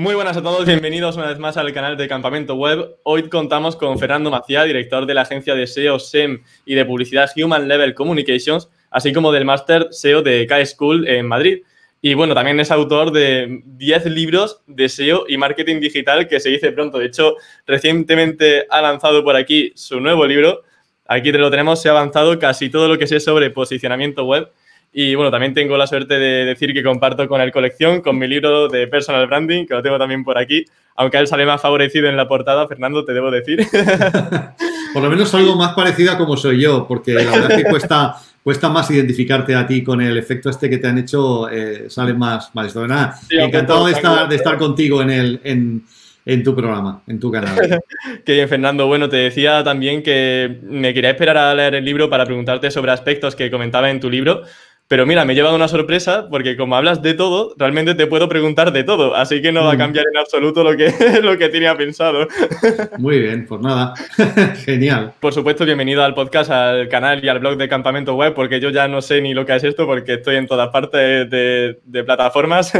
Muy buenas a todos, bienvenidos una vez más al canal de Campamento Web. Hoy contamos con Fernando Macía, director de la agencia de SEO, SEM y de publicidad Human Level Communications, así como del máster SEO de K-School en Madrid. Y bueno, también es autor de 10 libros de SEO y marketing digital que se dice pronto. De hecho, recientemente ha lanzado por aquí su nuevo libro. Aquí lo tenemos, se ha avanzado casi todo lo que sé sobre posicionamiento web y bueno, también tengo la suerte de decir que comparto con él colección, con mi libro de personal branding, que lo tengo también por aquí. Aunque él sale más favorecido en la portada, Fernando, te debo decir. por lo menos algo más parecido a como soy yo, porque la verdad es que cuesta, cuesta más identificarte a ti con el efecto este que te han hecho, eh, sale más mal. Esto, nada, encantado de estar, de estar contigo en el... En, en tu programa, en tu canal. Qué bien, Fernando. Bueno, te decía también que me quería esperar a leer el libro para preguntarte sobre aspectos que comentaba en tu libro, pero mira, me he llevado una sorpresa porque como hablas de todo, realmente te puedo preguntar de todo, así que no va a mm. cambiar en absoluto lo que, lo que tenía pensado. Muy bien, pues nada, genial. Por supuesto, bienvenido al podcast, al canal y al blog de Campamento Web, porque yo ya no sé ni lo que es esto porque estoy en todas partes de, plataformas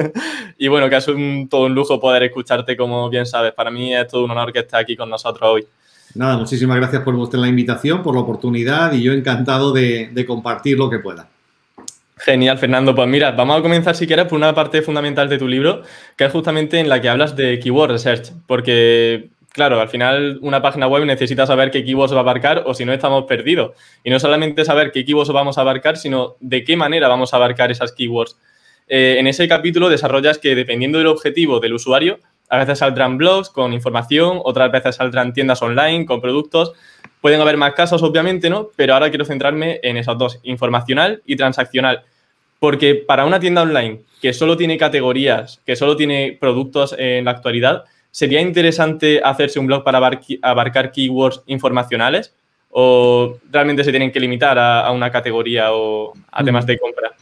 y bueno, que es un, todo un lujo poder escucharte como bien sabes. Para mí es todo un honor que estés aquí con nosotros hoy. Nada, muchísimas gracias por la invitación, por la oportunidad y yo encantado de, de compartir lo que pueda. Genial, Fernando. Pues mira, vamos a comenzar si quieres por una parte fundamental de tu libro, que es justamente en la que hablas de keyword research, porque claro, al final una página web necesita saber qué keywords va a abarcar o si no estamos perdidos. Y no solamente saber qué keywords vamos a abarcar, sino de qué manera vamos a abarcar esas keywords. Eh, en ese capítulo desarrollas que dependiendo del objetivo del usuario, a veces saldrán blogs con información, otras veces saldrán tiendas online con productos. Pueden haber más casos, obviamente, ¿no? Pero ahora quiero centrarme en esas dos, informacional y transaccional. Porque para una tienda online que solo tiene categorías, que solo tiene productos en la actualidad, ¿sería interesante hacerse un blog para abarcar keywords informacionales? ¿O realmente se tienen que limitar a, una categoría o a temas de compra?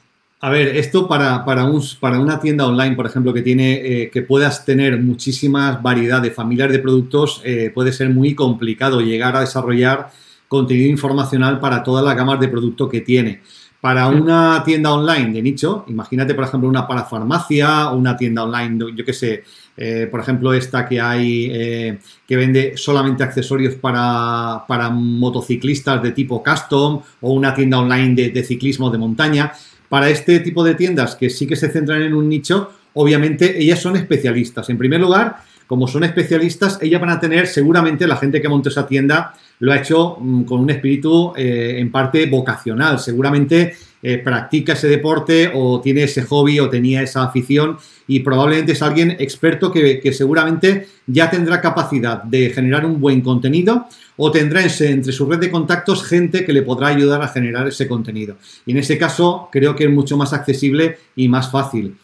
A ver, esto para, para, un, para una tienda online, por ejemplo, que tiene eh, que puedas tener muchísimas variedad de familias de productos, eh, puede ser muy complicado llegar a desarrollar contenido informacional para todas las gamas de producto que tiene. Para una tienda online de nicho, imagínate, por ejemplo, una parafarmacia o una tienda online, yo qué sé, eh, por ejemplo, esta que hay eh, que vende solamente accesorios para, motociclistas de tipo custom o una tienda online de, ciclismo de montaña. Para este tipo de tiendas que sí que se centran en un nicho, obviamente ellas son especialistas. En primer lugar, como son especialistas, ellas van a tener seguramente la gente que montó esa tienda lo ha hecho mm, con un espíritu eh, en parte vocacional. Seguramente eh, practica ese deporte o tiene ese hobby o tenía esa afición y probablemente es alguien experto que, seguramente ya tendrá capacidad de generar un buen contenido o tendrá entre su red de contactos gente que le podrá ayudar a generar ese contenido. Y en ese caso creo que es mucho más accesible y más fácil.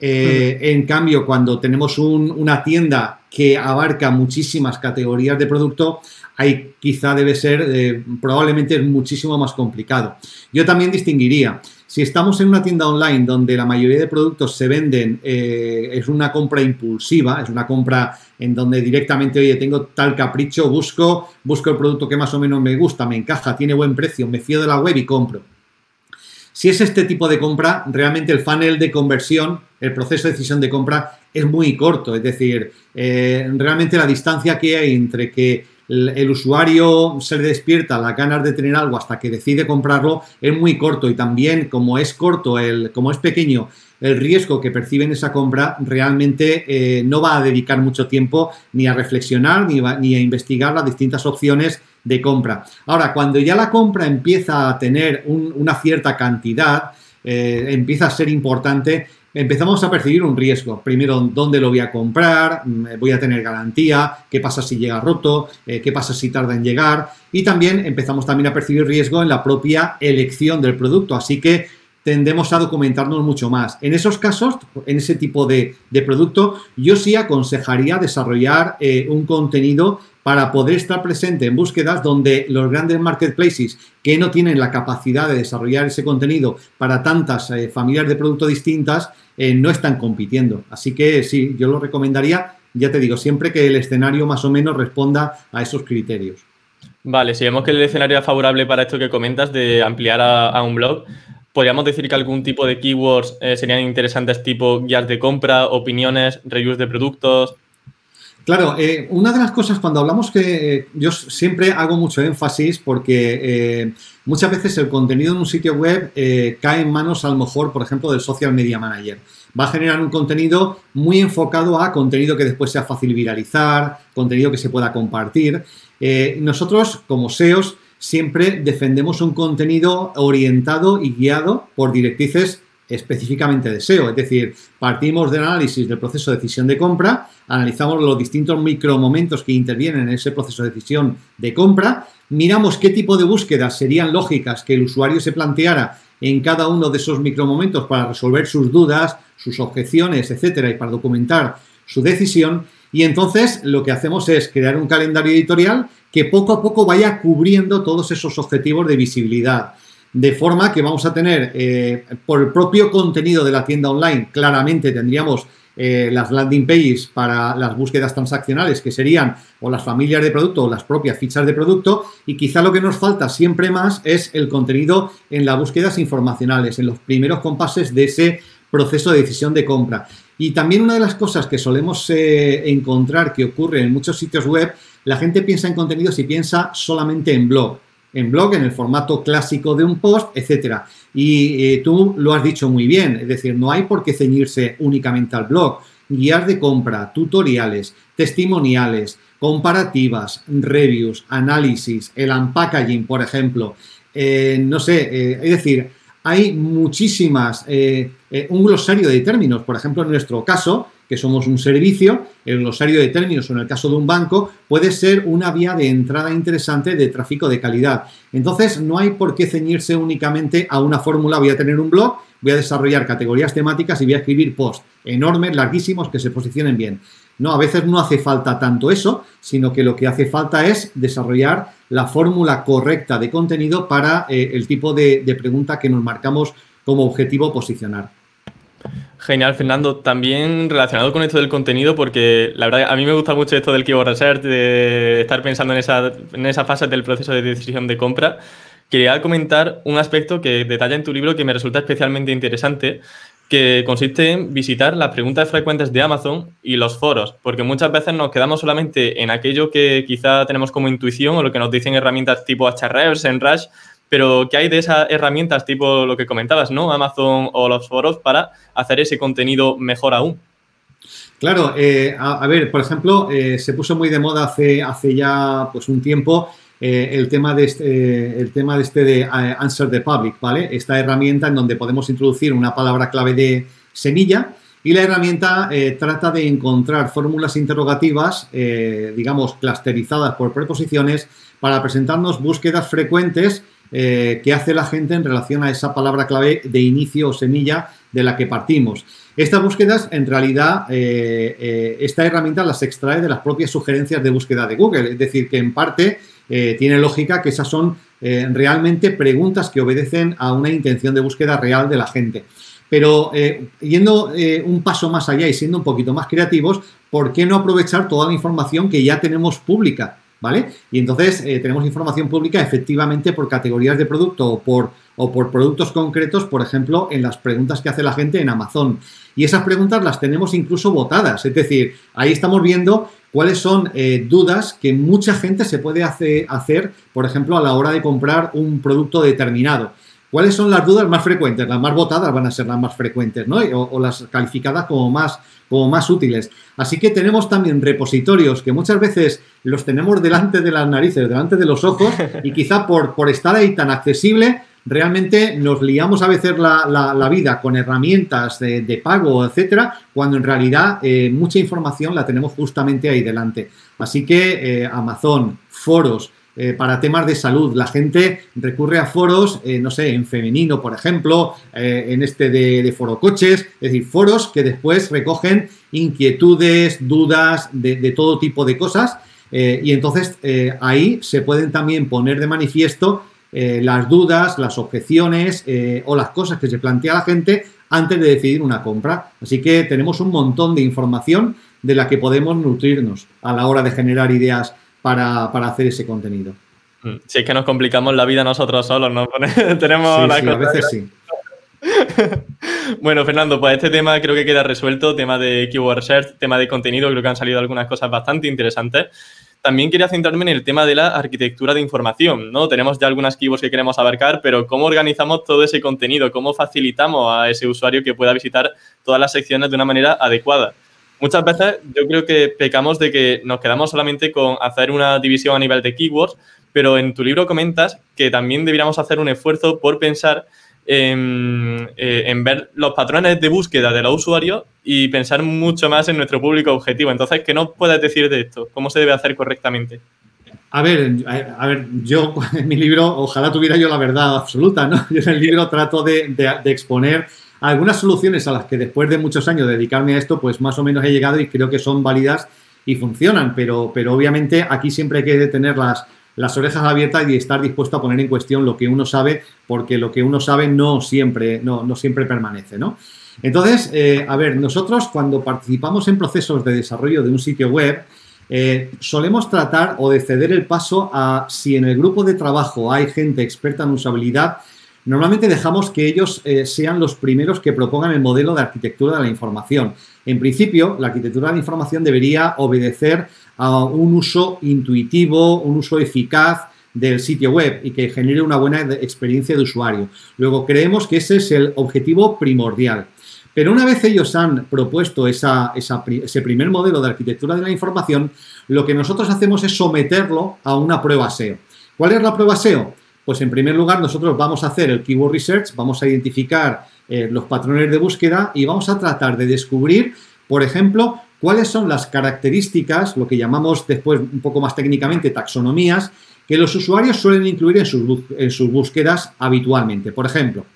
Eh, en cambio, cuando tenemos una tienda que abarca muchísimas categorías de producto, ahí quizá debe ser, eh, probablemente es muchísimo más complicado. Yo también distinguiría, si estamos en una tienda online donde la mayoría de productos se venden, eh, es una compra impulsiva, es una compra en donde directamente, oye, tengo tal capricho, busco, busco el producto que más o menos me gusta, me encaja, tiene buen precio, me fío de la web y compro. Si es este tipo de compra, realmente el funnel de conversión, el proceso de decisión de compra es muy corto. Es decir, eh, realmente la distancia que hay entre que el, usuario se le despierta las ganas de tener algo hasta que decide comprarlo es muy corto y también como es corto, el, como es pequeño el riesgo que percibe en esa compra, realmente eh, no va a dedicar mucho tiempo ni a reflexionar ni, ni, a investigar las distintas opciones de compra. Ahora, cuando ya la compra empieza a tener una cierta cantidad, eh, empieza a ser importante, empezamos a percibir un riesgo. Primero, ¿dónde lo voy a comprar? Mm, ¿Voy a tener garantía? ¿Qué pasa si llega roto? Eh, ¿Qué pasa si tarda en llegar? Y también empezamos también a percibir riesgo en la propia elección del producto. Así que tendemos a documentarnos mucho más. En esos casos, en ese tipo de, producto, yo sí aconsejaría desarrollar eh, un contenido para poder estar presente en búsquedas donde los grandes marketplaces que no tienen la capacidad de desarrollar ese contenido para tantas eh, familias de producto distintas, eh, no están compitiendo. Así que sí, yo lo recomendaría, ya te digo, siempre que el escenario más o menos responda a esos criterios. Vale, si vemos que el escenario es favorable para esto que comentas de ampliar a un blog, podríamos decir que algún tipo de keywords eh, serían interesantes tipo guías de compra, opiniones, reviews de productos. Claro, eh, una de las cosas cuando hablamos que eh, yo siempre hago mucho énfasis porque muchas veces el contenido en un sitio web cae en manos a lo mejor, por ejemplo, del social media manager. Va a generar un contenido muy enfocado a contenido que después sea fácil viralizar, contenido que se pueda compartir. nosotros, como SEOs, siempre defendemos un contenido orientado y guiado por directrices específicamente de SEO. Es decir, partimos del análisis del proceso de decisión de compra, analizamos los distintos micromomentos que intervienen en ese proceso de decisión de compra, miramos qué tipo de búsquedas serían lógicas que el usuario se planteara en cada uno de esos micromomentos para resolver sus dudas, sus objeciones, etcétera, y para documentar su decisión. Y entonces lo que hacemos es crear un calendario editorial que poco a poco vaya cubriendo todos esos objetivos de visibilidad. De forma que vamos a tener, eh, por el propio contenido de la tienda online, claramente tendríamos eh, las landing pages para las búsquedas transaccionales, que serían o las familias de producto o las propias fichas de producto, y quizá lo que nos falta siempre más es el contenido en las búsquedas informacionales, en los primeros compases de ese proceso de decisión de compra. Y también una de las cosas que solemos eh, encontrar que ocurre en muchos sitios web la gente piensa en contenidos y piensa solamente en blog. En blog, en el formato clásico de un post, etcétera. Y eh, tú lo has dicho muy bien, es decir, no hay por qué ceñirse únicamente al blog. Guías de compra, tutoriales, testimoniales, comparativas, reviews, análisis, el unpackaging, por ejemplo. Eh, no sé, eh, es decir, hay muchísimas, un glosario de términos, por ejemplo, en nuestro caso, que somos un servicio, el glosario de términos o en el caso de un banco puede ser una vía de entrada interesante de tráfico de calidad. Entonces, no hay por qué ceñirse únicamente a una fórmula, voy a tener un blog, voy a desarrollar categorías temáticas y voy a escribir posts enormes, larguísimos, que se posicionen bien. No, a veces no hace falta tanto eso, sino que lo que hace falta es desarrollar la fórmula correcta de contenido para eh, el tipo de pregunta que nos marcamos como objetivo posicionar. Genial, Fernando. También relacionado con esto del contenido, porque la verdad a mí me gusta mucho esto del keyword research, de estar pensando en esa, en del proceso de decisión de compra. Quería comentar un aspecto que detalla en tu libro que me resulta especialmente interesante, que consiste en visitar las preguntas frecuentes de Amazon y los foros, porque muchas veces nos quedamos solamente en aquello que quizá tenemos como intuición o lo que nos dicen herramientas tipo Ahrefs, Rush. Pero, ¿qué hay de esas herramientas tipo lo que comentabas, ¿no? Amazon o los foros para hacer ese contenido mejor aún? Claro, eh, a, ver, por ejemplo, eh, se puso muy de moda hace, hace ya pues, un tiempo eh, el, tema de este, el tema de este de Answer the Public, ¿vale? Esta herramienta en donde podemos introducir una palabra clave de semilla y la herramienta trata de encontrar fórmulas interrogativas, digamos, clusterizadas por preposiciones para presentarnos búsquedas frecuentes eh, que hace la gente en relación a esa palabra clave de inicio o semilla de la que partimos. Estas búsquedas, en realidad, eh, eh, esta herramienta las extrae de las propias sugerencias de búsqueda de Google, es decir, que en parte tiene lógica que esas son realmente preguntas que obedecen a una intención de búsqueda real de la gente. Pero yendo un paso más allá y siendo un poquito más creativos, ¿por qué no aprovechar toda la información que ya tenemos pública? ¿Vale? Y entonces eh, tenemos información pública efectivamente por categorías de producto o por, o por productos concretos, por ejemplo, en las preguntas que hace la gente en Amazon. Y esas preguntas las tenemos incluso votadas, es decir, ahí estamos viendo cuáles son eh, dudas que mucha gente se puede hacer, por ejemplo, a la hora de comprar un producto determinado. ¿Cuáles son las dudas más frecuentes? Las más votadas van a ser las más frecuentes, ¿no? O, las calificadas como más, como más útiles. Así que tenemos también repositorios que muchas veces los tenemos delante de las narices, delante de los ojos, y quizá por, por estar ahí tan accesible, realmente nos liamos a veces la, vida con herramientas de, pago, etcétera, cuando en realidad eh, mucha información la tenemos justamente ahí delante. Así que eh, Amazon, foros, eh, para temas de salud. La gente recurre a foros, eh, no sé, en femenino, por ejemplo, eh, en este de, de, foro coches, es decir, foros que después recogen inquietudes, dudas de, todo tipo de cosas. y entonces ahí se pueden también poner de manifiesto las dudas, las objeciones o las cosas que se plantea la gente antes de decidir una compra. Así que tenemos un montón de información de la que podemos nutrirnos a la hora de generar ideas para, hacer ese contenido. Mm, si es que nos complicamos la vida nosotros solos, ¿no? Tenemos sí, a veces sí. bueno, Fernando, pues este tema creo que queda resuelto, tema de keyword search, tema de contenido, creo que han salido algunas cosas bastante interesantes. También quería centrarme en el tema de la arquitectura de información, ¿no? Tenemos ya algunas keywords que queremos abarcar, pero ¿cómo organizamos todo ese contenido? ¿Cómo facilitamos a ese usuario que pueda visitar todas las secciones de una manera adecuada? Muchas veces yo creo que pecamos de que nos quedamos solamente con hacer una división a nivel de keywords, pero en tu libro comentas que también deberíamos hacer un esfuerzo por pensar en, eh, en, ver los patrones de búsqueda de los usuarios y pensar mucho más en nuestro público objetivo. Entonces, ¿qué nos puedes decir de esto? ¿Cómo se debe hacer correctamente? A ver, a ver, yo en mi libro, ojalá tuviera yo la verdad absoluta, ¿no? Yo en el libro trato de, exponer algunas soluciones a las que después de muchos años de dedicarme a esto, pues más o menos he llegado y creo que son válidas y funcionan, pero, pero obviamente aquí siempre hay que tener las, las orejas abiertas y estar dispuesto a poner en cuestión lo que uno sabe, porque lo que uno sabe no siempre, no, no siempre permanece, ¿no? Entonces, eh, a ver, nosotros cuando participamos en procesos de desarrollo de un sitio web, eh, solemos tratar o de ceder el paso a si en el grupo de trabajo hay gente experta en usabilidad, normalmente dejamos que ellos eh, sean los primeros que propongan el modelo de arquitectura de la información. En principio, la arquitectura de la información debería obedecer a un uso intuitivo, un uso eficaz del sitio web y que genere una buena experiencia de usuario. Luego, creemos que ese es el objetivo primordial. Pero una vez ellos han propuesto ese primer modelo de arquitectura de la información, lo que nosotros hacemos es someterlo a una prueba SEO. ¿Cuál es la prueba SEO? Pues en primer lugar nosotros vamos a hacer el keyword research, vamos a identificar eh, los patrones de búsqueda y vamos a tratar de descubrir, por ejemplo, cuáles son las características, lo que llamamos después un poco más técnicamente taxonomías, que los usuarios suelen incluir en sus, en sus búsquedas habitualmente. Por ejemplo,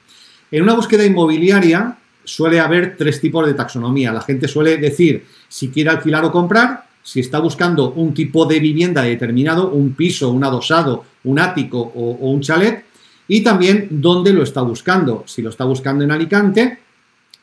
en una búsqueda inmobiliaria suele haber tres tipos de taxonomía. La gente suele decir si quiere alquilar o comprar, si está buscando un tipo de vivienda determinado, un piso, un adosado, un ático o, un chalet, y también dónde lo está buscando, si lo está buscando en Alicante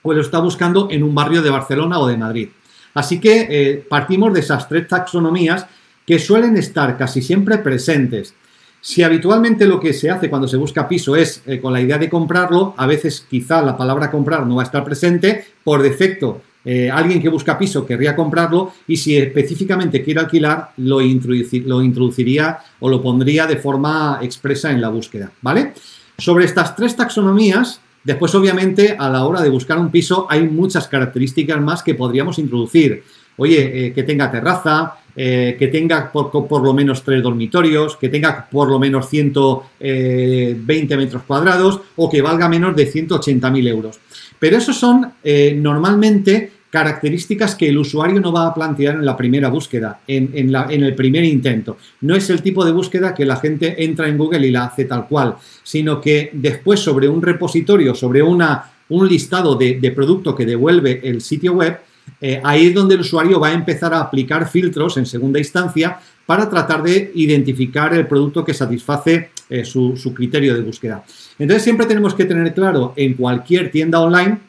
o lo está buscando en un barrio de Barcelona o de Madrid. Así que eh, partimos de esas tres taxonomías que suelen estar casi siempre presentes. Si habitualmente lo que se hace cuando se busca piso es eh, con la idea de comprarlo, a veces quizá la palabra comprar no va a estar presente, por defecto eh, alguien que busca piso querría comprarlo y si específicamente quiere alquilar lo, lo introduciría o lo pondría de forma expresa en la búsqueda, ¿vale? Sobre estas tres taxonomías, Después, obviamente, a la hora de buscar un piso hay muchas características más que podríamos introducir. Oye, eh, que tenga terraza, eh, que tenga por, lo menos tres dormitorios, que tenga por lo menos 120 eh, metros cuadrados o que valga menos de 180.000 euros. Pero esos son normalmente características que el usuario no va a plantear en la primera búsqueda, en, en, el primer intento. No es el tipo de búsqueda que la gente entra en Google y la hace tal cual, sino que después sobre un repositorio, sobre una, un listado de, de producto que devuelve el sitio web, eh, ahí es donde el usuario va a empezar a aplicar filtros en segunda instancia para tratar de identificar el producto que satisface eh, su, criterio de búsqueda. Entonces siempre tenemos que tener claro en cualquier tienda online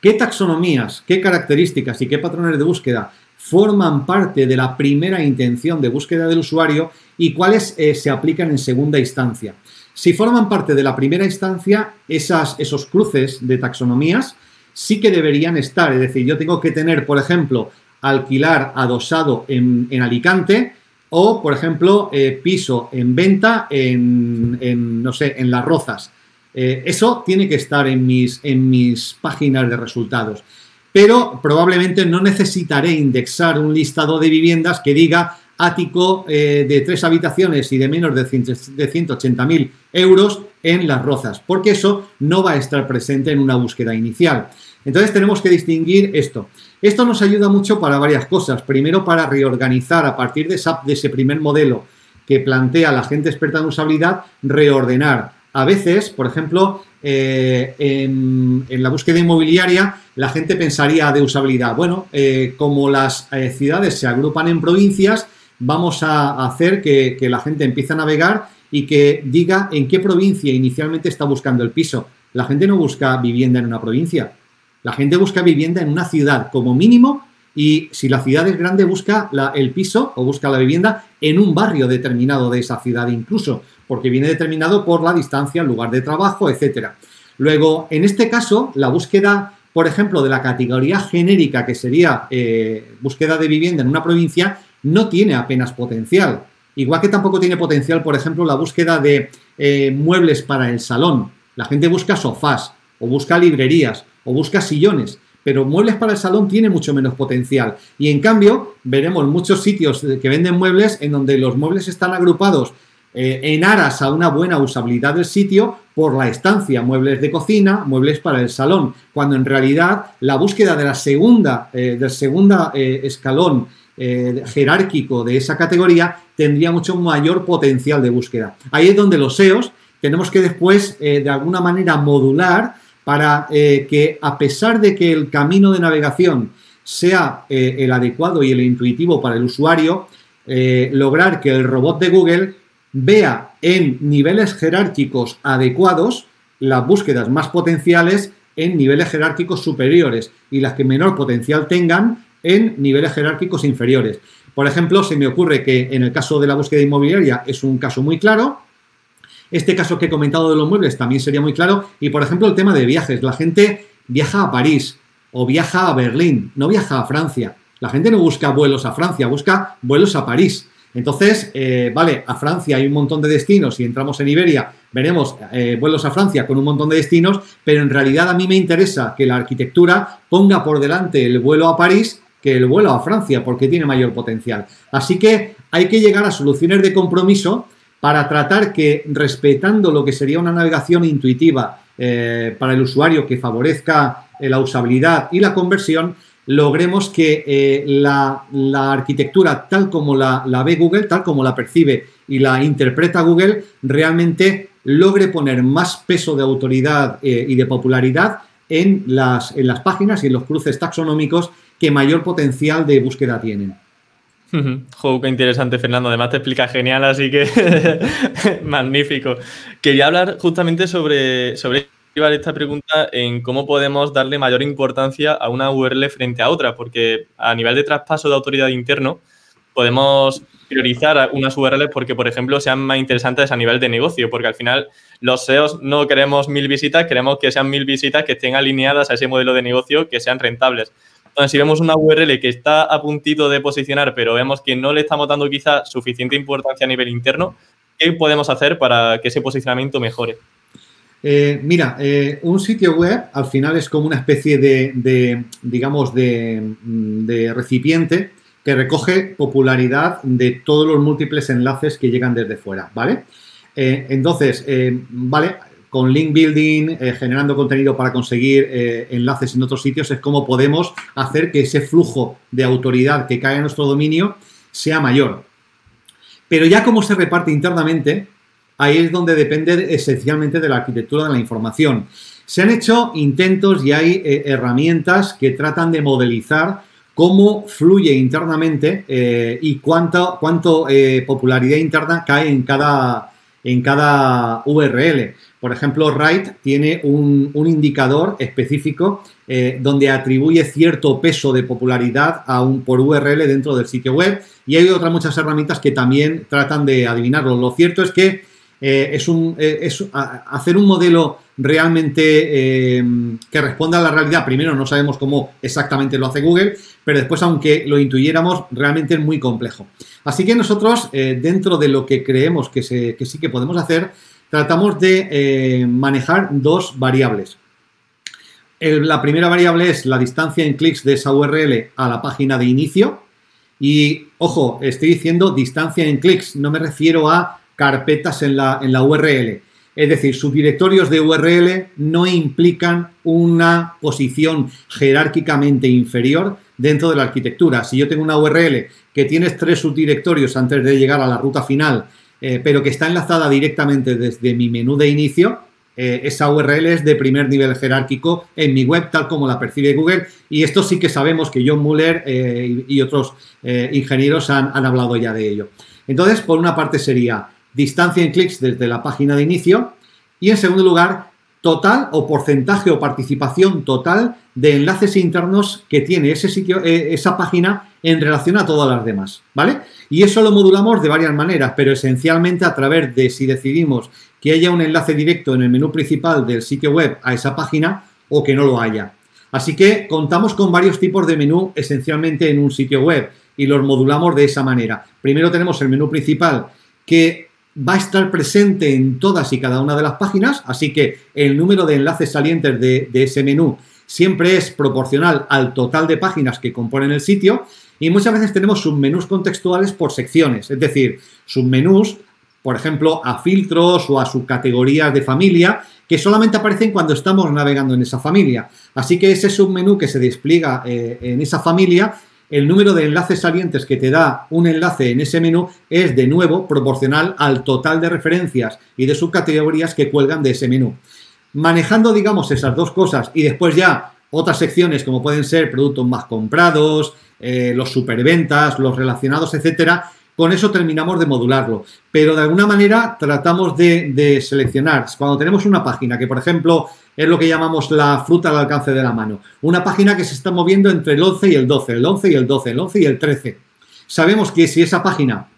qué taxonomías, qué características y qué patrones de búsqueda forman parte de la primera intención de búsqueda del usuario y cuáles eh, se aplican en segunda instancia. Si forman parte de la primera instancia, esos cruces de taxonomías sí que deberían estar. Es decir, yo tengo que tener, por ejemplo, alquilar adosado en, Alicante o, por ejemplo, eh, piso en venta en, no sé, en Las Rozas. Eh, eso tiene que estar en mis, en mis páginas de resultados. Pero probablemente no necesitaré indexar un listado de viviendas que diga ático eh, de tres habitaciones y de menos de, de 180.000 euros en las rozas, porque eso no va a estar presente en una búsqueda inicial. Entonces tenemos que distinguir esto. Esto nos ayuda mucho para varias cosas. Primero, para reorganizar a partir de, de ese primer modelo que plantea la gente experta en usabilidad, reordenar a veces, por ejemplo, eh, en, la búsqueda inmobiliaria, la gente pensaría de usabilidad. Bueno, eh, como las eh, ciudades se agrupan en provincias, vamos a hacer que, la gente empiece a navegar y que diga en qué provincia inicialmente está buscando el piso. La gente no busca vivienda en una provincia, la gente busca vivienda en una ciudad como mínimo y si la ciudad es grande busca el piso o busca la vivienda en un barrio determinado de esa ciudad incluso, porque viene determinado por la distancia, el lugar de trabajo, etcétera. Luego, en este caso, la búsqueda, por ejemplo, de la categoría genérica, que sería eh, búsqueda de vivienda en una provincia, no tiene apenas potencial. Igual que tampoco tiene potencial, por ejemplo, la búsqueda de eh, muebles para el salón. La gente busca sofás, o busca librerías, o busca sillones, pero muebles para el salón tiene mucho menos potencial. Y en cambio, veremos muchos sitios que venden muebles en donde los muebles están agrupados eh, en aras a una buena usabilidad del sitio por la estancia, muebles de cocina, muebles para el salón, cuando en realidad la búsqueda de la segunda, eh, del segundo escalón eh, jerárquico de esa categoría tendría mucho mayor potencial de búsqueda. Ahí es donde los SEOs tenemos que después, de alguna manera, modular para eh, que, a pesar de que el camino de navegación sea el adecuado y el intuitivo para el usuario, lograr que el robot de Google vea en niveles jerárquicos adecuados las búsquedas más potenciales en niveles jerárquicos superiores y las que menor potencial tengan en niveles jerárquicos inferiores. Por ejemplo, se me ocurre que en el caso de la búsqueda inmobiliaria es un caso muy claro. Este caso que he comentado de los muebles también sería muy claro. Y, por ejemplo, el tema de viajes. La gente viaja a París o viaja a Berlín, no viaja a Francia. La gente no busca vuelos a Francia, busca vuelos a París. Entonces, eh, vale, a Francia hay un montón de destinos. Si entramos en Iberia, veremos eh, vuelos a Francia con un montón de destinos, pero en realidad a mí me interesa que la arquitectura ponga por delante el vuelo a París que el vuelo a Francia porque tiene mayor potencial. Así que hay que llegar a soluciones de compromiso para tratar que, respetando lo que sería una navegación intuitiva eh, para el usuario que favorezca eh, la usabilidad y la conversión, logremos que eh, la, arquitectura tal como la, ve Google, tal como la percibe y la interpreta Google, realmente logre poner más peso de autoridad y de popularidad en las, en las páginas y en los cruces taxonómicos que mayor potencial de búsqueda tienen. Qué interesante, Fernando. Además te explica genial, así que magnífico. Quería hablar justamente sobre, sobre esta pregunta en cómo podemos darle mayor importancia a una URL frente a otra, porque a nivel de traspaso de autoridad interno podemos priorizar unas URLs porque, por ejemplo, sean más interesantes a nivel de negocio, porque al final los SEOs no queremos mil visitas, queremos que sean mil visitas que estén alineadas a ese modelo de negocio, que sean rentables. Si vemos una URL que está a puntito de posicionar, pero vemos que no le estamos dando quizá suficiente importancia a nivel interno, ¿qué podemos hacer para que ese posicionamiento mejore? Eh, mira, eh, un sitio web al final es como una especie de, digamos, mm, de, recipiente que recoge popularidad de todos los múltiples enlaces que llegan desde fuera, ¿vale? Eh, entonces, vale, con link building, eh, generando contenido para conseguir eh, enlaces en otros sitios, es como podemos hacer que ese flujo de autoridad que cae en nuestro dominio sea mayor. Pero ya como se reparte internamente, ahí es donde depende esencialmente de la arquitectura de la información. Se han hecho intentos y hay eh, herramientas que tratan de modelizar cómo fluye internamente y cuánto, cuánto popularidad interna cae en cada, en cada URL. Por ejemplo, Write tiene un, indicador específico eh, donde atribuye cierto peso de popularidad a un, por URL dentro del sitio web y hay otras muchas herramientas que también tratan de adivinarlo. Lo cierto es que eh, es, un, eh, hacer un modelo realmente que responda a la realidad. Primero, no sabemos cómo exactamente lo hace Google, pero después, aunque lo intuyéramos, realmente es muy complejo. Así que nosotros, dentro de lo que creemos que, que sí que podemos hacer, tratamos de eh, manejar dos variables. la primera variable es la distancia en clics de esa URL a la página de inicio. Y, ojo, estoy diciendo distancia en clics, no me refiero a carpetas en la, en la URL. Es decir, subdirectorios de URL no implican una posición jerárquicamente inferior dentro de la arquitectura. Si yo tengo una URL que tiene tres subdirectorios antes de llegar a la ruta final eh, pero que está enlazada directamente desde mi menú de inicio, eh, esa URL es de primer nivel jerárquico en mi web, tal como la percibe Google. Y esto sí que sabemos que John Muller eh, y, otros ingenieros han, han, hablado ya de ello. Entonces, por una parte sería distancia en clics desde la página de inicio. Y en segundo lugar, total o porcentaje o participación total de enlaces internos que tiene ese sitio, esa página en relación a todas las demás, ¿vale? Y eso lo modulamos de varias maneras, pero esencialmente a través de si decidimos que haya un enlace directo en el menú principal del sitio web a esa página o que no lo haya. Así que contamos con varios tipos de menú esencialmente en un sitio web y los modulamos de esa manera. Primero tenemos el menú principal que va a estar presente en todas y cada una de las páginas, así que el número de enlaces salientes de, ese menú siempre es proporcional al total de páginas que componen el sitio y muchas veces tenemos submenús contextuales por secciones, es decir, submenús, por ejemplo, a filtros o a subcategorías de familia que solamente aparecen cuando estamos navegando en esa familia. Así que ese submenú que se despliega eh, en esa familia el número de enlaces salientes que te da un enlace en ese menú es de nuevo proporcional al total de referencias y de subcategorías que cuelgan de ese menú. Manejando, digamos, esas dos cosas y después ya otras secciones como pueden ser productos más comprados, eh, los superventas, los relacionados, etcétera, con eso terminamos de modularlo. Pero de alguna manera tratamos de, de, seleccionar. Cuando tenemos una página que, por ejemplo, es lo que llamamos la fruta al alcance de la mano. Una página que se está moviendo entre el 11 y el 12, el 11 y el 12, el 11 y el 13. Sabemos que si esa página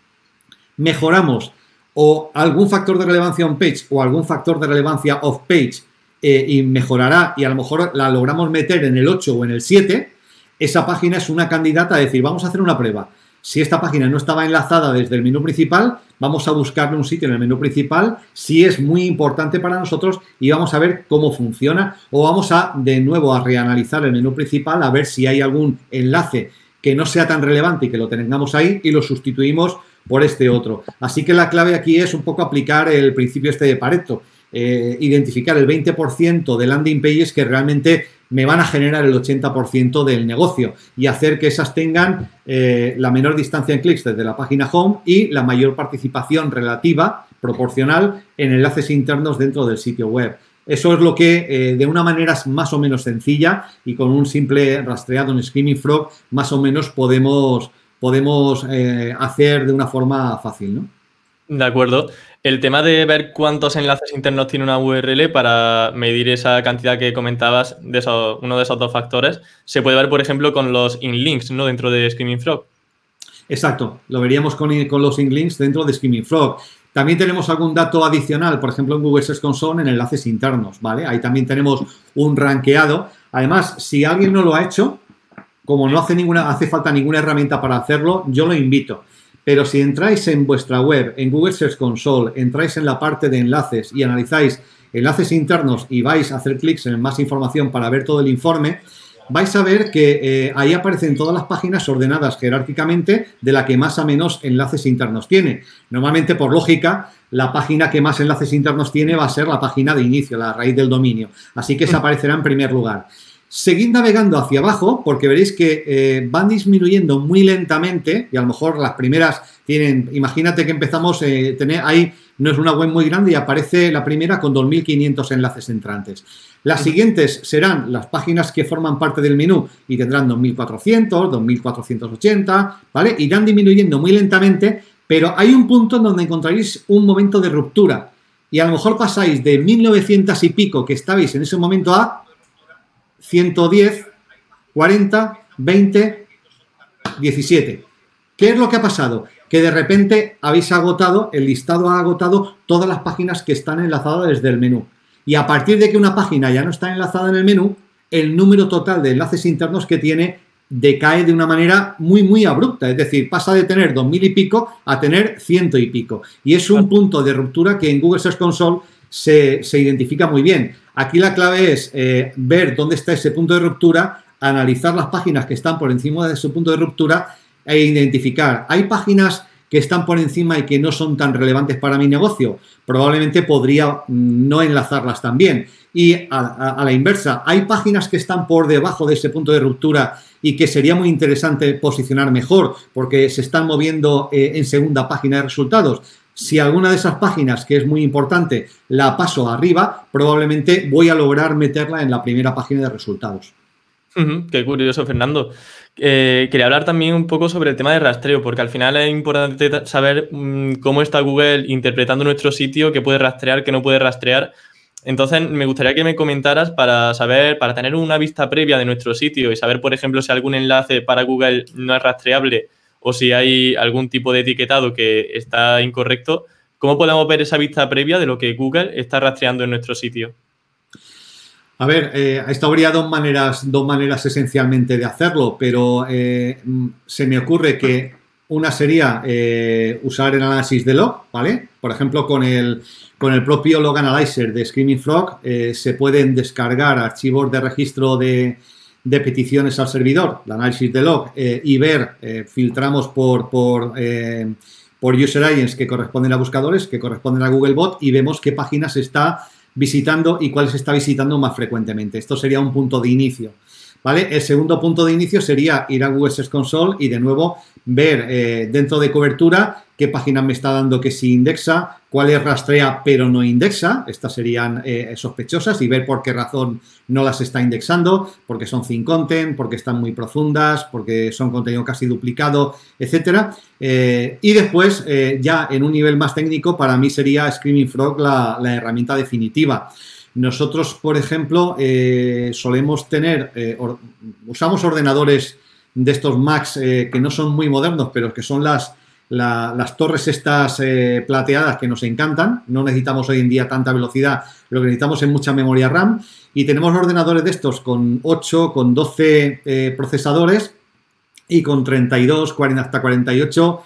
mejoramos o algún factor de relevancia on page o algún factor de relevancia off page eh, y mejorará y a lo mejor la logramos meter en el 8 o en el 7, esa página es una candidata a decir, vamos a hacer una prueba. Si esta página no estaba enlazada desde el menú principal, vamos a buscarle un sitio en el menú principal si es muy importante para nosotros y vamos a ver cómo funciona o vamos a de nuevo a reanalizar el menú principal a ver si hay algún enlace que no sea tan relevante y que lo tengamos ahí y lo sustituimos por este otro. Así que la clave aquí es un poco aplicar el principio este de Pareto, eh, identificar el 20% de landing pages que realmente me van a generar el 80% del negocio y hacer que esas tengan eh, la menor distancia en clics desde la página home y la mayor participación relativa, proporcional, en enlaces internos dentro del sitio web. Eso es lo que eh, de una manera más o menos sencilla y con un simple rastreado en Screaming Frog más o menos podemos, podemos eh, hacer de una forma fácil, ¿no? De acuerdo. El tema de ver cuántos enlaces internos tiene una URL para medir esa cantidad que comentabas, de uno de esos dos factores, se puede ver, por ejemplo, con los inlinks ¿no? dentro de Screaming Frog. Exacto, lo veríamos con, los inlinks dentro de Screaming Frog. También tenemos algún dato adicional, por ejemplo, en Google Search Console en enlaces internos, ¿vale? Ahí también tenemos un rankeado. Además, si alguien no lo ha hecho, como no hace ninguna, hace falta ninguna herramienta para hacerlo, yo lo invito. Pero si entráis en vuestra web, en Google Search Console, entráis en la parte de enlaces y analizáis enlaces internos y vais a hacer clics en más información para ver todo el informe, vais a ver que eh, ahí aparecen todas las páginas ordenadas jerárquicamente de la que más a menos enlaces internos tiene. Normalmente, por lógica, la página que más enlaces internos tiene va a ser la página de inicio, la raíz del dominio. Así que se aparecerá en primer lugar. Seguid navegando hacia abajo porque veréis que eh, van disminuyendo muy lentamente y a lo mejor las primeras tienen, imagínate que empezamos, eh, tener, ahí no es una web muy grande y aparece la primera con 2.500 enlaces entrantes. Las siguientes serán las páginas que forman parte del menú y tendrán 2.400, 2.480, ¿vale? Irán disminuyendo muy lentamente, pero hay un punto en donde encontraréis un momento de ruptura y a lo mejor pasáis de 1.900 y pico que estabais en ese momento a 110, 40, 20, 17. ¿Qué es lo que ha pasado? Que de repente habéis agotado, el listado ha agotado todas las páginas que están enlazadas desde el menú. Y a partir de que una página ya no está enlazada en el menú, el número total de enlaces internos que tiene decae de una manera muy, muy abrupta. Es decir, pasa de tener 2000 y pico a tener ciento y pico. Y es un punto de ruptura que en Google Search Console se, se identifica muy bien. Aquí la clave es eh, ver dónde está ese punto de ruptura, analizar las páginas que están por encima de ese punto de ruptura e identificar. Hay páginas que están por encima y que no son tan relevantes para mi negocio. Probablemente podría mm, no enlazarlas también. Y a, la inversa, hay páginas que están por debajo de ese punto de ruptura y que sería muy interesante posicionar mejor porque se están moviendo eh, en segunda página de resultados. Si alguna de esas páginas, que es muy importante, la paso arriba, probablemente voy a lograr meterla en la primera página de resultados. qué curioso, Fernando. Eh, quería hablar también un poco sobre el tema de rastreo, porque al final es importante saber mm, cómo está Google interpretando nuestro sitio, qué puede rastrear, qué no puede rastrear. Entonces, me gustaría que me comentaras para saber, para tener una vista previa de nuestro sitio y saber, por ejemplo, si algún enlace para Google no es rastreable o si hay algún tipo de etiquetado que está incorrecto, ¿Cómo podemos ver esa vista previa de lo que Google está rastreando en nuestro sitio? A ver, eh, esto habría dos maneras, dos maneras esencialmente de hacerlo, pero eh, se me ocurre que una sería eh, usar el análisis de log, ¿vale? Por ejemplo, con el, con el propio Log Analyzer de Screaming Frog se pueden descargar archivos de registro de, peticiones al servidor, el análisis de log, y ver, filtramos por, por, por user agents que corresponden a buscadores, que corresponden a Googlebot, y vemos qué páginas está visitando y cuál se está visitando más frecuentemente. Esto sería un punto de inicio. ¿Vale? El segundo punto de inicio sería ir a Google Search Console y de nuevo ver eh, dentro de cobertura qué página me está dando que sí indexa, cuáles rastrea pero no indexa, estas serían eh, sospechosas y ver por qué razón no las está indexando, porque son thin content, porque están muy profundas, porque son contenido casi duplicado, etcétera. Eh, y después, ya en un nivel más técnico, para mí sería Screaming Frog la, herramienta definitiva. Nosotros, por ejemplo, eh, solemos tener, eh, usamos ordenadores de estos Macs eh, que no son muy modernos, pero que son las, las torres estas plateadas que nos encantan. No necesitamos hoy en día tanta velocidad, lo que necesitamos es mucha memoria RAM. Y tenemos ordenadores de estos con 8, con 12 procesadores y con 32, 40, hasta 48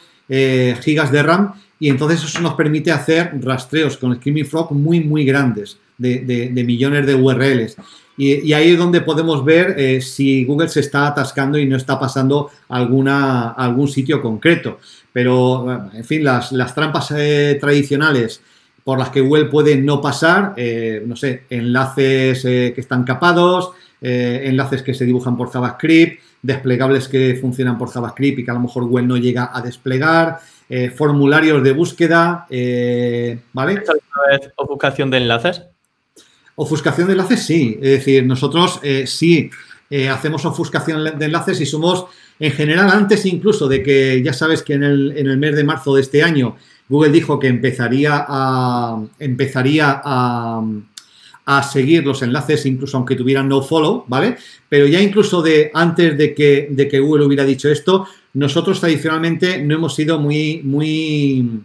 gigas de RAM. Y entonces eso nos permite hacer rastreos con Screaming Frog muy, muy grandes de, millones de URLs. Y, ahí es donde podemos ver eh, si Google se está atascando y no está pasando alguna, algún sitio concreto. Pero, en fin, las, trampas eh, tradicionales por las que Google puede no pasar, eh, no sé, enlaces que están capados, enlaces que se dibujan por JavaScript, desplegables que funcionan por JavaScript y que a lo mejor Google no llega a desplegar, formularios de búsqueda, ¿vale? ¿Es ofuscación de enlaces? Ofuscación de enlaces, sí. Es decir, nosotros eh, sí eh, hacemos ofuscación de enlaces y somos, en general, antes incluso de que ya sabes que en el, mes de marzo de este año Google dijo que empezaría a, empezaría a, seguir los enlaces incluso aunque tuvieran no follow, ¿vale? Pero ya incluso de antes de que, de que Google hubiera dicho esto, nosotros tradicionalmente no hemos sido muy, muy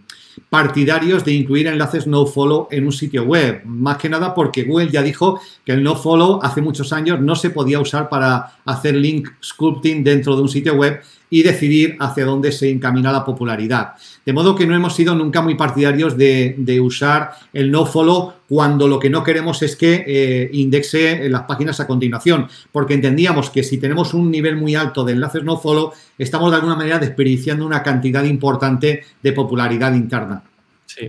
partidarios de incluir enlaces no follow en un sitio web. Más que nada porque Google ya dijo que el no follow hace muchos años no se podía usar para hacer link sculpting dentro de un sitio web y decidir hacia dónde se encamina la popularidad. De modo que no hemos sido nunca muy partidarios de, usar el no follow cuando lo que no queremos es que eh, indexe las páginas a continuación, porque entendíamos que si tenemos un nivel muy alto de enlaces no follow, estamos de alguna manera desperdiciando una cantidad importante de popularidad interna.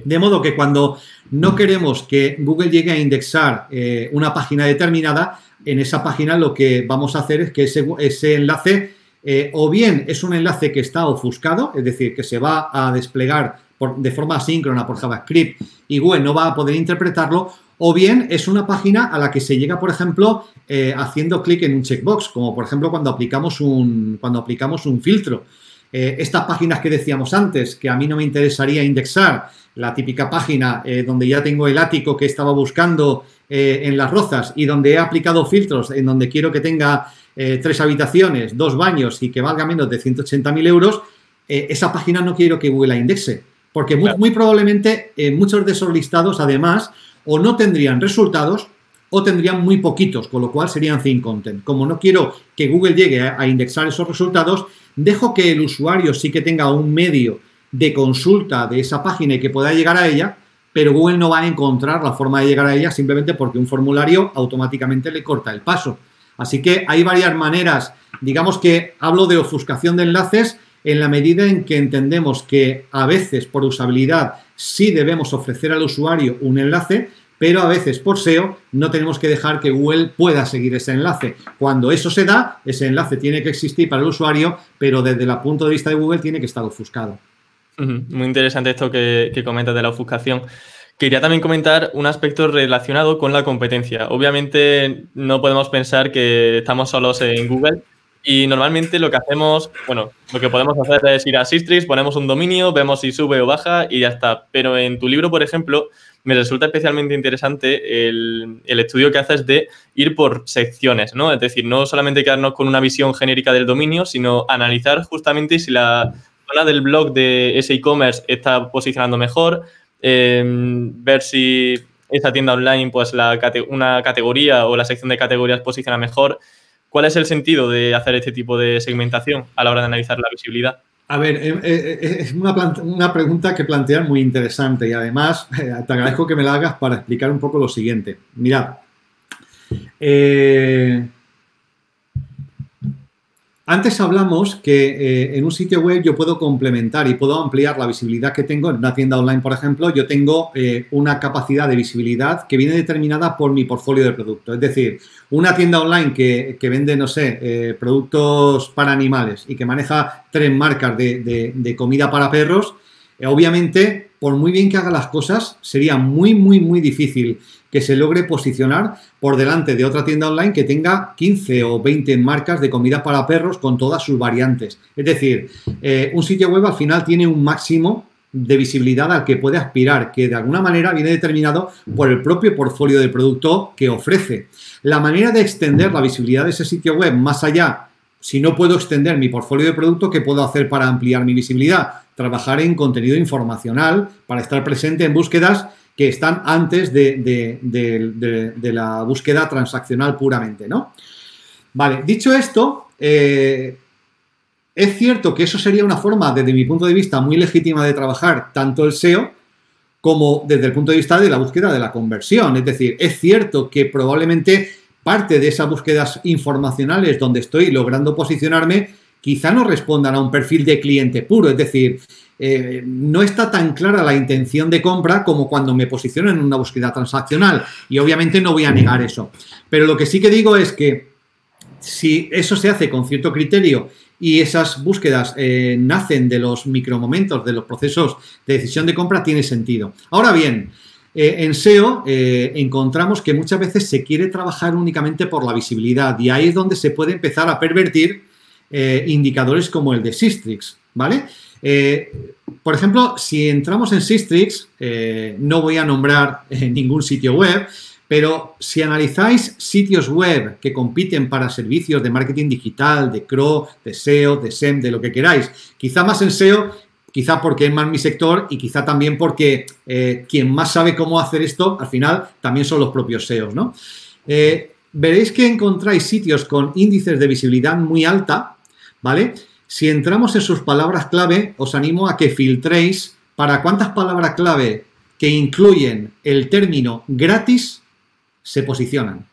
De modo que cuando no queremos que Google llegue a indexar eh, una página determinada, en esa página lo que vamos a hacer es que ese, ese enlace eh, o bien es un enlace que está ofuscado, es decir, que se va a desplegar de forma asíncrona por JavaScript y Google no va a poder interpretarlo, o bien es una página a la que se llega, por ejemplo, eh, haciendo clic en un checkbox, como por ejemplo cuando aplicamos un, cuando aplicamos un filtro. Eh, estas páginas que decíamos antes, que a mí no me interesaría indexar, la típica página donde ya tengo el ático que estaba buscando en las rozas y donde he aplicado filtros, en donde quiero que tenga eh, tres habitaciones, dos baños y que valga menos de 180.000 euros, eh, esa página no quiero que Google la indexe. Porque muy, probablemente eh, muchos de esos listados, además, o no tendrían resultados o tendrían muy poquitos, con lo cual serían thin content. Como no quiero que Google llegue a, indexar esos resultados, dejo que el usuario sí que tenga un medio de consulta de esa página y que pueda llegar a ella, pero Google no va a encontrar la forma de llegar a ella simplemente porque un formulario automáticamente le corta el paso. Así que hay varias maneras, digamos que hablo de ofuscación de enlaces en la medida en que entendemos que a veces por usabilidad sí debemos ofrecer al usuario un enlace, pero a veces por SEO no tenemos que dejar que Google pueda seguir ese enlace. Cuando eso se da, ese enlace tiene que existir para el usuario, pero desde el punto de vista de Google tiene que estar ofuscado. Muy interesante esto que, comentas de la ofuscación. Quería también comentar un aspecto relacionado con la competencia. Obviamente no podemos pensar que estamos solos en Google y normalmente lo que hacemos, bueno, lo que podemos hacer es ir a Sistrix, ponemos un dominio, vemos si sube o baja y ya está. Pero en tu libro, por ejemplo, me resulta especialmente interesante el, el, estudio que haces de ir por secciones, ¿no? Es decir, no solamente quedarnos con una visión genérica del dominio, sino analizar justamente si la zona del blog de ese e-commerce está posicionando mejor, ver si esa tienda online, pues la, una categoría o la sección de categorías posiciona mejor. ¿Cuál es el sentido de hacer este tipo de segmentación a la hora de analizar la visibilidad? A ver, eh, eh, eh, es una, una, pregunta que planteas muy interesante y además te agradezco que me la hagas para explicar un poco lo siguiente. Mirad, eh, antes hablamos que eh, en un sitio web yo puedo complementar y puedo ampliar la visibilidad que tengo en una tienda online, por ejemplo. Yo tengo eh, una capacidad de visibilidad que viene determinada por mi portfolio de productos. Es decir, una tienda online que, vende, no sé, eh, productos para animales y que maneja tres marcas de comida para perros, obviamente, por muy bien que haga las cosas, sería muy, muy, muy difícil que se logre posicionar por delante de otra tienda online que tenga 15 o 20 marcas de comida para perros con todas sus variantes. Es decir, eh, un sitio web al final tiene un máximo de visibilidad al que puede aspirar, que de alguna manera viene determinado por el propio portfolio de producto que ofrece. La manera de extender la visibilidad de ese sitio web más allá, si no puedo extender mi portfolio de producto, ¿qué puedo hacer para ampliar mi visibilidad? Trabajar en contenido informacional para estar presente en búsquedas que están antes de, la búsqueda transaccional puramente, ¿no? Vale, dicho esto, eh, es cierto que eso sería una forma, desde mi punto de vista, muy legítima de trabajar tanto el SEO como desde el punto de vista de la búsqueda de la conversión. Es decir, es cierto que probablemente parte de esas búsquedas informacionales donde estoy logrando posicionarme quizá no respondan a un perfil de cliente puro. Es decir, eh, no está tan clara la intención de compra como cuando me posiciono en una búsqueda transaccional. Y obviamente no voy a negar eso. Pero lo que sí que digo es que si eso se hace con cierto criterio y esas búsquedas eh, nacen de los micromomentos, de los procesos de decisión de compra, tiene sentido. Ahora bien, eh, en SEO encontramos que muchas veces se quiere trabajar únicamente por la visibilidad y ahí es donde se puede empezar a pervertir indicadores como el de Sistrix, ¿vale? Eh, por ejemplo, si entramos en Sistrix, eh, no voy a nombrar eh, ningún sitio web, pero si analizáis sitios web que compiten para servicios de marketing digital, de CRO, de SEO, de SEM, de lo que queráis, quizá más en SEO, quizá porque es más mi sector y quizá también porque quien más sabe cómo hacer esto, al final, también son los propios SEOs, ¿no? veréis que encontráis sitios con índices de visibilidad muy alta, ¿vale? Si entramos en sus palabras clave, os animo a que filtréis para cuántas palabras clave que incluyen el término gratis se posicionan.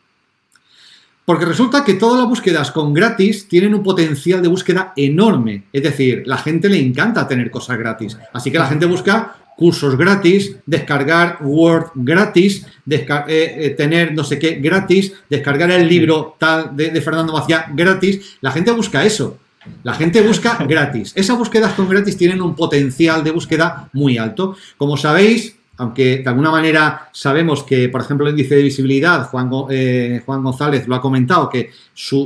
Porque resulta que todas las búsquedas con gratis tienen un potencial de búsqueda enorme. Es decir, la gente le encanta tener cosas gratis. Así que la gente busca cursos gratis, descargar Word gratis, eh, eh, tener no sé qué gratis, descargar el libro tal de, de Fernando Macía gratis. La gente busca eso. La gente busca gratis. Esas búsquedas con gratis tienen un potencial de búsqueda muy alto. Como sabéis, aunque de alguna manera sabemos que, por ejemplo, el índice de visibilidad, Juan, eh, González lo ha comentado, que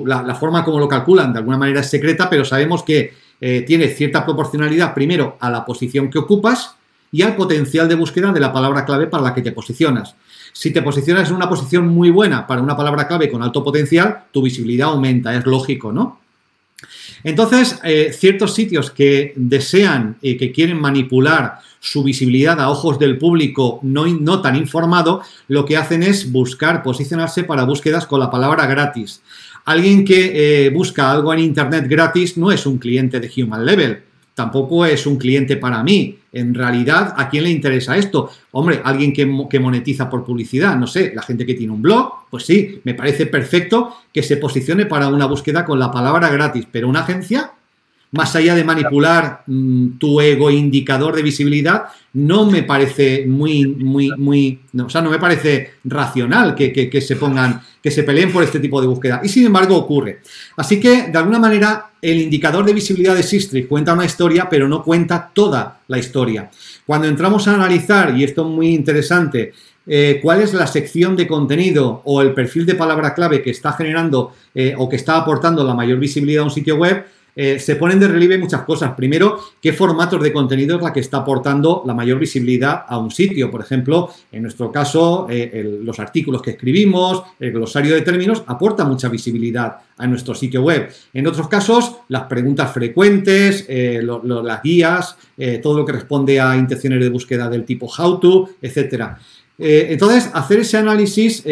la, forma como lo calculan de alguna manera es secreta, pero sabemos que eh, tiene cierta proporcionalidad primero a la posición que ocupas y al potencial de búsqueda de la palabra clave para la que te posicionas. Si te posicionas en una posición muy buena para una palabra clave con alto potencial, tu visibilidad aumenta, es lógico, ¿no? Entonces, eh, ciertos sitios que desean y que quieren manipular su visibilidad a ojos del público no, no tan informado, lo que hacen es buscar, posicionarse para búsquedas con la palabra gratis. Alguien que eh, busca algo en Internet gratis no es un cliente de Human Level tampoco es un cliente para mí. En realidad, ¿a quién le interesa esto? Hombre, alguien que, que, monetiza por publicidad, no sé, la gente que tiene un blog, pues sí, me parece perfecto que se posicione para una búsqueda con la palabra gratis, pero una agencia más allá de manipular mm, tu ego indicador de visibilidad, no me parece muy, muy, muy, no, o sea, no me parece racional que, se pongan, que se peleen por este tipo de búsqueda. Y sin embargo ocurre. Así que, de alguna manera, el indicador de visibilidad de Sistrix cuenta una historia, pero no cuenta toda la historia. Cuando entramos a analizar, y esto es muy interesante, eh, cuál es la sección de contenido o el perfil de palabra clave que está generando eh, o que está aportando la mayor visibilidad a un sitio web, eh, se ponen de relieve muchas cosas. Primero, qué formatos de contenido es la que está aportando la mayor visibilidad a un sitio. Por ejemplo, en nuestro caso, eh, los artículos que escribimos, el glosario de términos, aporta mucha visibilidad a nuestro sitio web. En otros casos, las preguntas frecuentes, eh, las guías, todo lo que responde a intenciones de búsqueda del tipo how to, etcétera. entonces, hacer ese análisis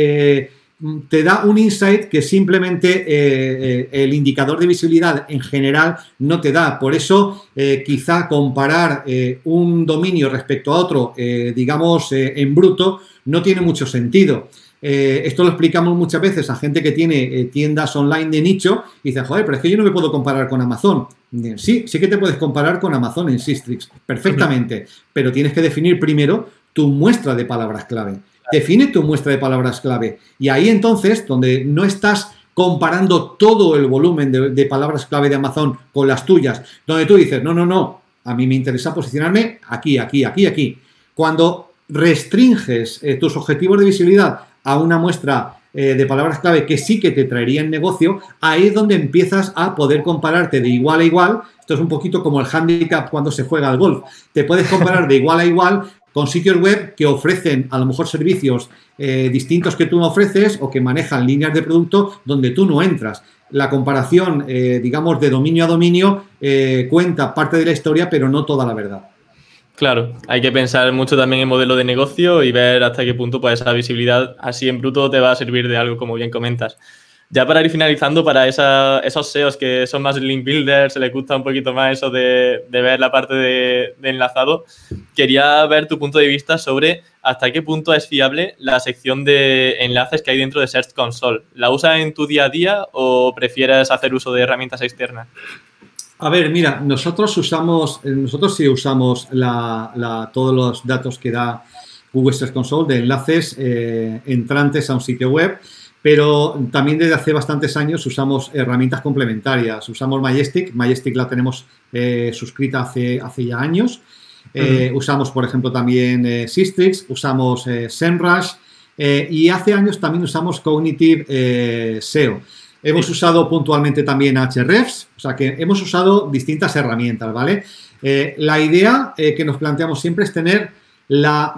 te da un insight que simplemente eh, eh, el indicador de visibilidad en general no te da. Por eso, eh, quizá comparar un dominio respecto a otro, digamos, en bruto, no tiene mucho sentido. esto lo explicamos muchas veces a gente que tiene tiendas online de nicho y dice, joder, pero es que yo no me puedo comparar con Amazon. Sí, sí que te puedes comparar con Amazon en Sistrix, perfectamente, pero tienes que definir primero tu muestra de palabras clave. Define tu muestra de palabras clave. Y ahí entonces, donde no estás comparando todo el volumen de, palabras clave de Amazon con las tuyas, donde tú dices, no, no, no, a mí me interesa posicionarme aquí, aquí, aquí, aquí. Cuando restringes eh, tus objetivos de visibilidad a una muestra eh, de palabras clave que sí que te traería en negocio, ahí es donde empiezas a poder compararte de igual a igual. Esto es un poquito como el handicap cuando se juega al golf. Te puedes comparar de igual a igual con sitios web que ofrecen a lo mejor servicios eh, distintos que tú no ofreces o que manejan líneas de producto donde tú no entras. La comparación, eh, digamos, de dominio a dominio eh, cuenta parte de la historia, pero no toda la verdad. Claro, hay que pensar mucho también en modelo de negocio y ver hasta qué punto pues, esa visibilidad así en bruto te va a servir de algo, como bien comentas. Ya para ir finalizando, para esos SEOs que son más link builders, se les gusta un poquito más eso de, ver la parte de, enlazado, quería ver tu punto de vista sobre hasta qué punto es fiable la sección de enlaces que hay dentro de Search Console. ¿La usas en tu día a día o prefieres hacer uso de herramientas externas? A ver, mira, nosotros usamos, eh, nosotros sí usamos todos los datos que da Google Search Console de enlaces eh, entrantes a un sitio web pero también desde hace bastantes años usamos herramientas complementarias. Usamos Majestic, Majestic la tenemos eh, suscrita hace, hace ya años. Eh, usamos, por ejemplo, también eh, Sistrix, usamos SEMrush y hace años también usamos Cognitive SEO. Hemos usado puntualmente también Hrefs, o sea que hemos usado distintas herramientas, ¿vale? la idea que nos planteamos siempre es tener la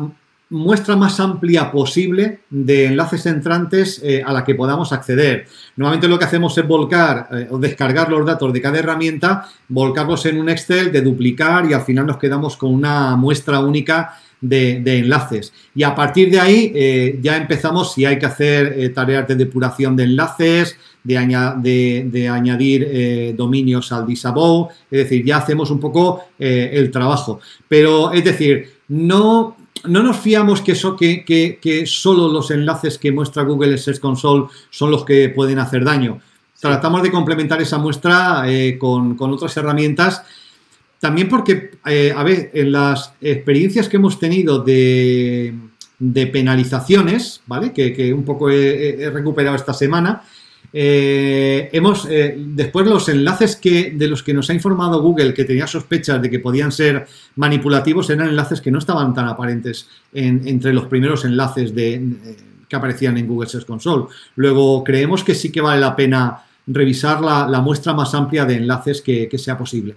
muestra más amplia posible de enlaces entrantes eh, a la que podamos acceder. Normalmente lo que hacemos es volcar eh, o descargar los datos de cada herramienta, volcarlos en un Excel, de duplicar y al final nos quedamos con una muestra única de, enlaces. Y a partir de ahí eh, ya empezamos si hay que hacer tareas de depuración de enlaces, de, de añadir dominios al disavow, es decir, ya hacemos un poco el trabajo. Pero es decir, no no nos fiamos que, que, solo los enlaces que muestra Google Search Console son los que pueden hacer daño. Tratamos de complementar esa muestra eh, con, otras herramientas. También porque, eh, a ver, en las experiencias que hemos tenido de, penalizaciones, ¿vale? Que, un poco he recuperado esta semana, eh, hemos, eh, después los enlaces que, de los que nos ha informado Google que tenía sospechas de que podían ser manipulativos eran enlaces que no estaban tan aparentes entre los primeros enlaces de, que aparecían en Google Search Console. Luego, creemos que sí que vale la pena revisar la, muestra más amplia de enlaces que sea posible.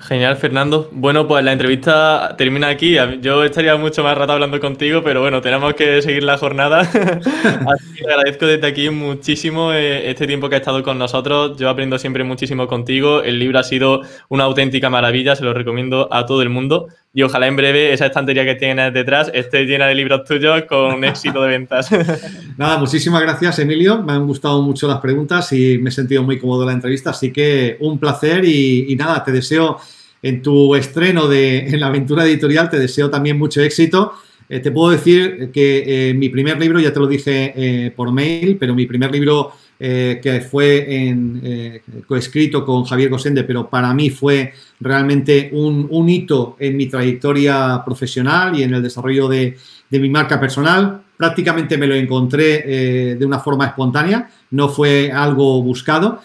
Genial, Fernando. Bueno, pues la entrevista termina aquí. Yo estaría mucho más rato hablando contigo, pero bueno, tenemos que seguir la jornada. Así que agradezco desde aquí muchísimo eh, este tiempo que has estado con nosotros. Yo aprendo siempre muchísimo contigo. El libro ha sido una auténtica maravilla, se lo recomiendo a todo el mundo. Y ojalá en breve esa estantería que tienes detrás esté llena de libros tuyos con éxito de ventas. Nada, muchísimas gracias, Emilio. Me han gustado mucho las preguntas y me he sentido muy cómodo en la entrevista. Así que un placer y, nada, te deseo en tu estreno de, en la aventura editorial, te deseo también mucho éxito. Eh, te puedo decir que eh, mi primer libro, ya te lo dije eh, por mail, pero mi primer libro eh, que fue en, eh, coescrito con Javier Gosende, pero para mí fue realmente un, hito en mi trayectoria profesional y en el desarrollo de, mi marca personal. Prácticamente me lo encontré eh, de una forma espontánea, no fue algo buscado,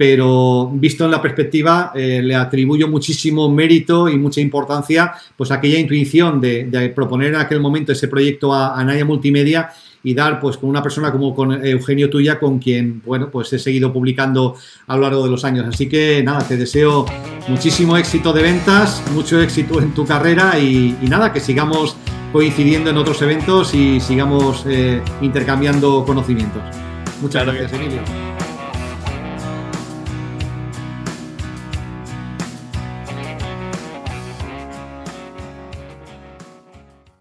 pero visto en la perspectiva le atribuyo muchísimo mérito y mucha importancia pues aquella intuición de, proponer en aquel momento ese proyecto a, a Naya Multimedia y dar pues con una persona como con Eugenio Tuya, con quien, bueno, pues he seguido publicando a lo largo de los años. Así que nada, te deseo muchísimo éxito de ventas, mucho éxito en tu carrera y, nada, que sigamos coincidiendo en otros eventos y sigamos eh, intercambiando conocimientos. Muchas gracias, Emilio.